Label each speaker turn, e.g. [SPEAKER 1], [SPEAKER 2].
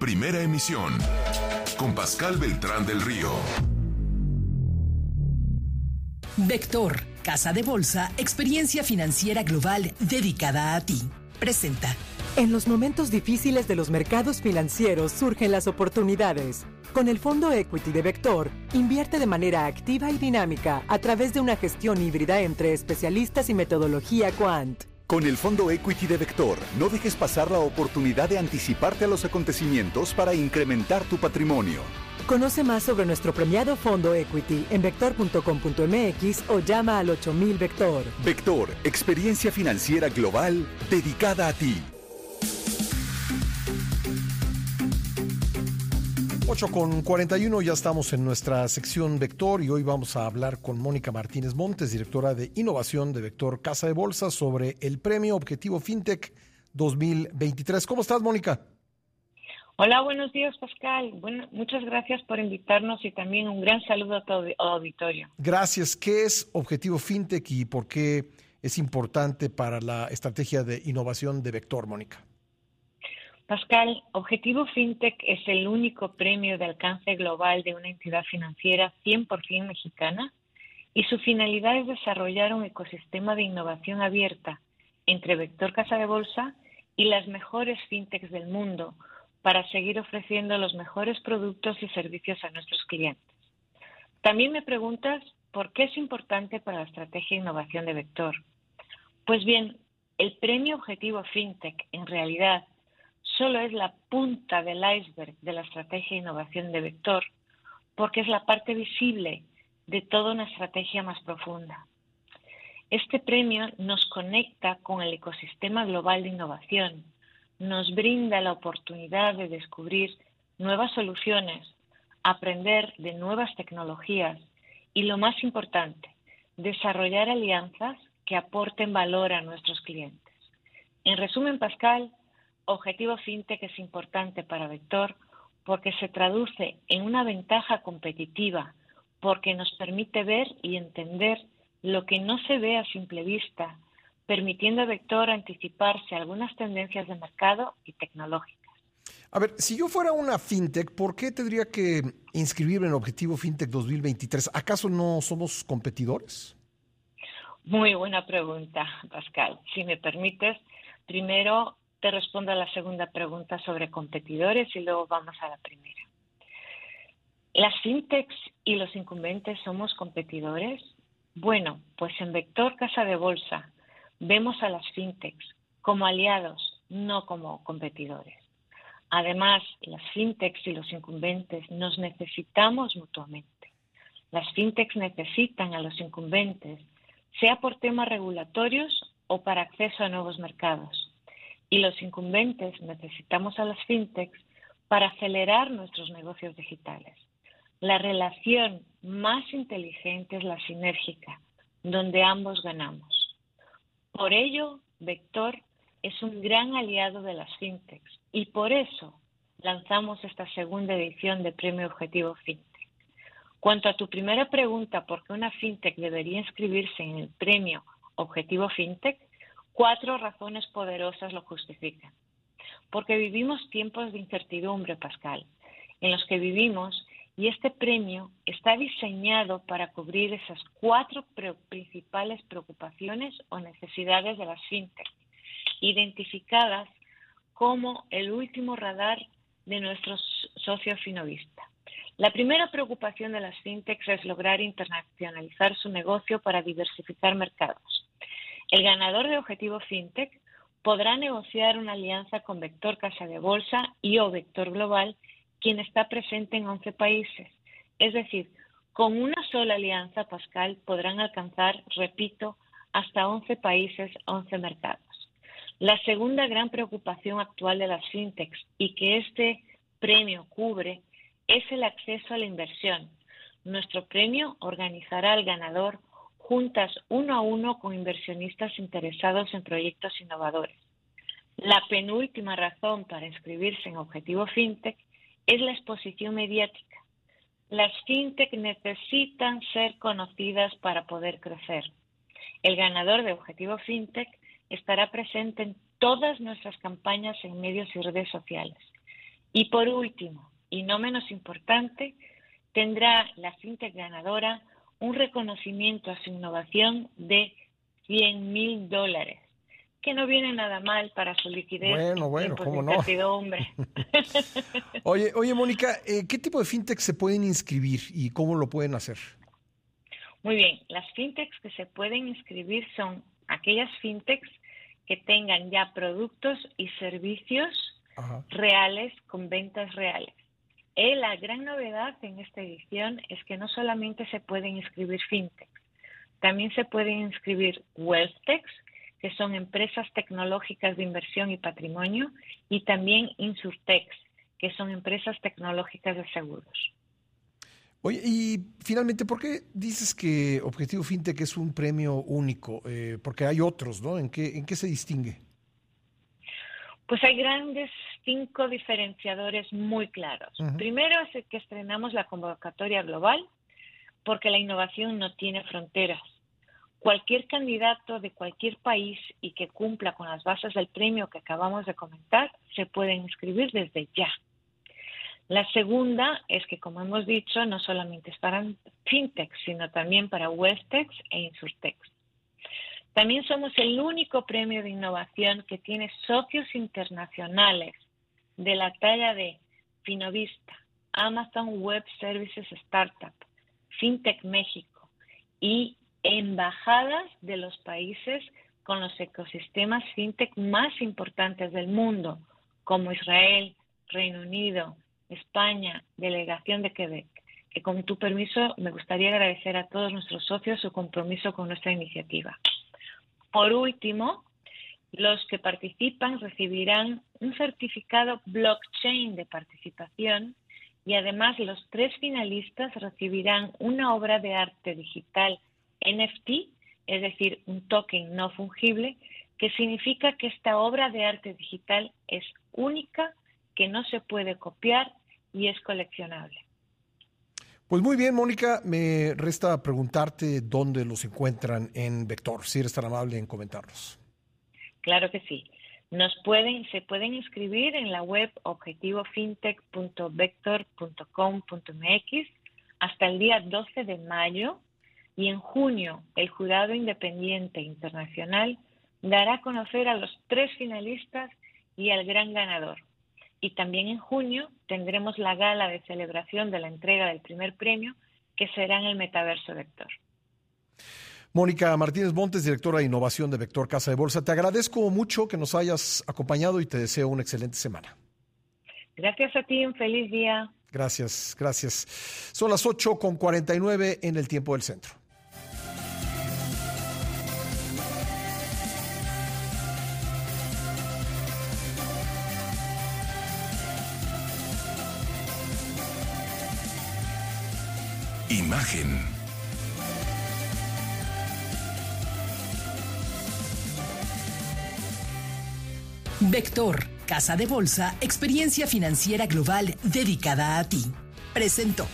[SPEAKER 1] Primera emisión. Con Pascal Beltrán del Río.
[SPEAKER 2] Vector, Casa de Bolsa, experiencia financiera global dedicada a ti. Presenta.
[SPEAKER 3] En los momentos difíciles de los mercados financieros surgen las oportunidades. Con el fondo Equity de Vector, invierte de manera activa y dinámica a través de una gestión híbrida entre especialistas y metodología Quant.
[SPEAKER 4] Con el fondo Equity de Vector, no dejes pasar la oportunidad de anticiparte a los acontecimientos para incrementar tu patrimonio.
[SPEAKER 3] Conoce más sobre nuestro premiado fondo Equity en vector.com.mx o llama al 8000 Vector.
[SPEAKER 4] Vector, experiencia financiera global dedicada a ti.
[SPEAKER 5] 8 con 41, ya estamos en nuestra sección Vector y hoy vamos a hablar con Mónica Martínez Montes, directora de innovación de Vector Casa de Bolsa, sobre el premio Objetivo FinTech 2023. ¿Cómo estás, Mónica?
[SPEAKER 6] Hola, buenos días, Pascal. Bueno, muchas gracias por invitarnos y también un gran saludo a todo auditorio.
[SPEAKER 5] Gracias. ¿Qué es Objetivo FinTech y por qué es importante para la estrategia de innovación de Vector, Mónica?
[SPEAKER 6] Pascal, Objetivo FinTech es el único premio de alcance global de una entidad financiera 100% mexicana y su finalidad es desarrollar un ecosistema de innovación abierta entre Vector Casa de Bolsa y las mejores fintechs del mundo para seguir ofreciendo los mejores productos y servicios a nuestros clientes. También me preguntas por qué es importante para la estrategia de innovación de Vector. Pues bien, el premio Objetivo FinTech en realidad solo es la punta del iceberg de la estrategia de innovación de Vector, porque es la parte visible de toda una estrategia más profunda. Este premio nos conecta con el ecosistema global de innovación, nos brinda la oportunidad de descubrir nuevas soluciones, aprender de nuevas tecnologías y, lo más importante, desarrollar alianzas que aporten valor a nuestros clientes. En resumen, Pascal, Objetivo FinTech es importante para Vector porque se traduce en una ventaja competitiva, porque nos permite ver y entender lo que no se ve a simple vista, permitiendo a Vector anticiparse a algunas tendencias de mercado y tecnológicas.
[SPEAKER 5] A ver, si yo fuera una fintech, ¿por qué tendría que inscribirme en Objetivo FinTech 2023? ¿Acaso no somos competidores?
[SPEAKER 6] Muy buena pregunta, Pascal. Si me permites, primero te respondo a la segunda pregunta sobre competidores y luego vamos a la primera. ¿Las fintechs y los incumbentes somos competidores? Bueno, pues en Vector Casa de Bolsa vemos a las fintechs como aliados, no como competidores. Además, las fintechs y los incumbentes nos necesitamos mutuamente. Las fintechs necesitan a los incumbentes, sea por temas regulatorios o para acceso a nuevos mercados y los incumbentes necesitamos a las fintechs para acelerar nuestros negocios digitales. La relación más inteligente es la sinérgica, donde ambos ganamos. Por ello, Vector es un gran aliado de las fintechs y por eso lanzamos esta segunda edición de Premio Objetivo FinTech. Cuanto a tu primera pregunta, ¿por qué una fintech debería inscribirse en el Premio Objetivo FinTech? Cuatro razones poderosas lo justifican. Porque vivimos tiempos de incertidumbre, Pascal, en los que vivimos y este premio está diseñado para cubrir esas cuatro principales preocupaciones o necesidades de las fintech, identificadas como el último radar de nuestro socio finovista. La primera preocupación de las fintechs es lograr internacionalizar su negocio para diversificar mercados. El ganador de Objetivo FinTech podrá negociar una alianza con Vector Casa de Bolsa y o Vector Global, quien está presente en 11 países. Es decir, con una sola alianza, Pascal, podrán alcanzar, repito, hasta 11 países, 11 mercados. La segunda gran preocupación actual de las fintechs y que este premio cubre es el acceso a la inversión. Nuestro premio organizará al ganador juntas uno a uno con inversionistas interesados en proyectos innovadores. La penúltima razón para inscribirse en Objetivo FinTech es la exposición mediática. Las FinTech necesitan ser conocidas para poder crecer. El ganador de Objetivo FinTech estará presente en todas nuestras campañas en medios y redes sociales. Y por último, y no menos importante, tendrá la fintech ganadora un reconocimiento a su innovación de 100 mil dólares, que no viene nada mal para su liquidez.
[SPEAKER 5] Bueno, bueno, cómo no. Oye, oye, Mónica, eh, ¿qué tipo de fintech se pueden inscribir y cómo lo pueden hacer?
[SPEAKER 6] Muy bien, las fintechs que se pueden inscribir son aquellas fintechs que tengan ya productos y servicios reales con ventas reales. Eh, la gran novedad en esta edición es que no solamente se pueden inscribir fintechs, también se pueden inscribir wealthtechs, que son empresas tecnológicas de inversión y patrimonio, y también insurtechs, que son empresas tecnológicas de seguros.
[SPEAKER 5] Oye, y finalmente, ¿por qué dices que Objetivo FinTech es un premio único? Eh, porque hay otros, ¿no? ¿En qué, ¿En qué se distingue?
[SPEAKER 6] Pues hay grandes cinco diferenciadores muy claros. Primero es que estrenamos la convocatoria global, porque la innovación no tiene fronteras. Cualquier candidato de cualquier país y que cumpla con las bases del premio que acabamos de comentar se puede inscribir desde ya. La segunda es que, como hemos dicho, no solamente es para fintechs, sino también para webtechs e insurtechs. También somos el único premio de innovación que tiene socios internacionales de la talla de Finovista, Amazon Web Services Startup, FinTech México y embajadas de los países con los ecosistemas FinTech más importantes del mundo, como Israel, Reino Unido, España, Delegación de Quebec, que con tu permiso me gustaría agradecer a todos nuestros socios su compromiso con nuestra iniciativa. Por último, los que participan recibirán un certificado blockchain de participación y además los tres finalistas recibirán una obra de arte digital NFT, es decir, un token no fungible, que significa que esta obra de arte digital es única, que no se puede copiar y es coleccionable.
[SPEAKER 5] Pues muy bien, Mónica, me resta preguntarte dónde los encuentran en Vector, si eres tan amable en comentarlos.
[SPEAKER 6] Claro que sí. Nos pueden, se pueden inscribir en la web objetivofintech.vector.com.mx hasta el día 12 de mayo y en junio el Jurado Independiente Internacional dará a conocer a los tres finalistas y al gran ganador. Y también en junio tendremos la gala de celebración de la entrega del primer premio, que será en el Metaverso Vector.
[SPEAKER 5] Mónica Martínez Montes, directora de innovación de Vector Casa de Bolsa, te agradezco mucho que nos hayas acompañado y te deseo una excelente semana.
[SPEAKER 6] Gracias a ti, un feliz día.
[SPEAKER 5] Gracias, gracias. Son las 8 con 49 en el tiempo del centro.
[SPEAKER 1] Imagen.
[SPEAKER 2] Vector, Casa de Bolsa, experiencia financiera global dedicada a ti. Presentó.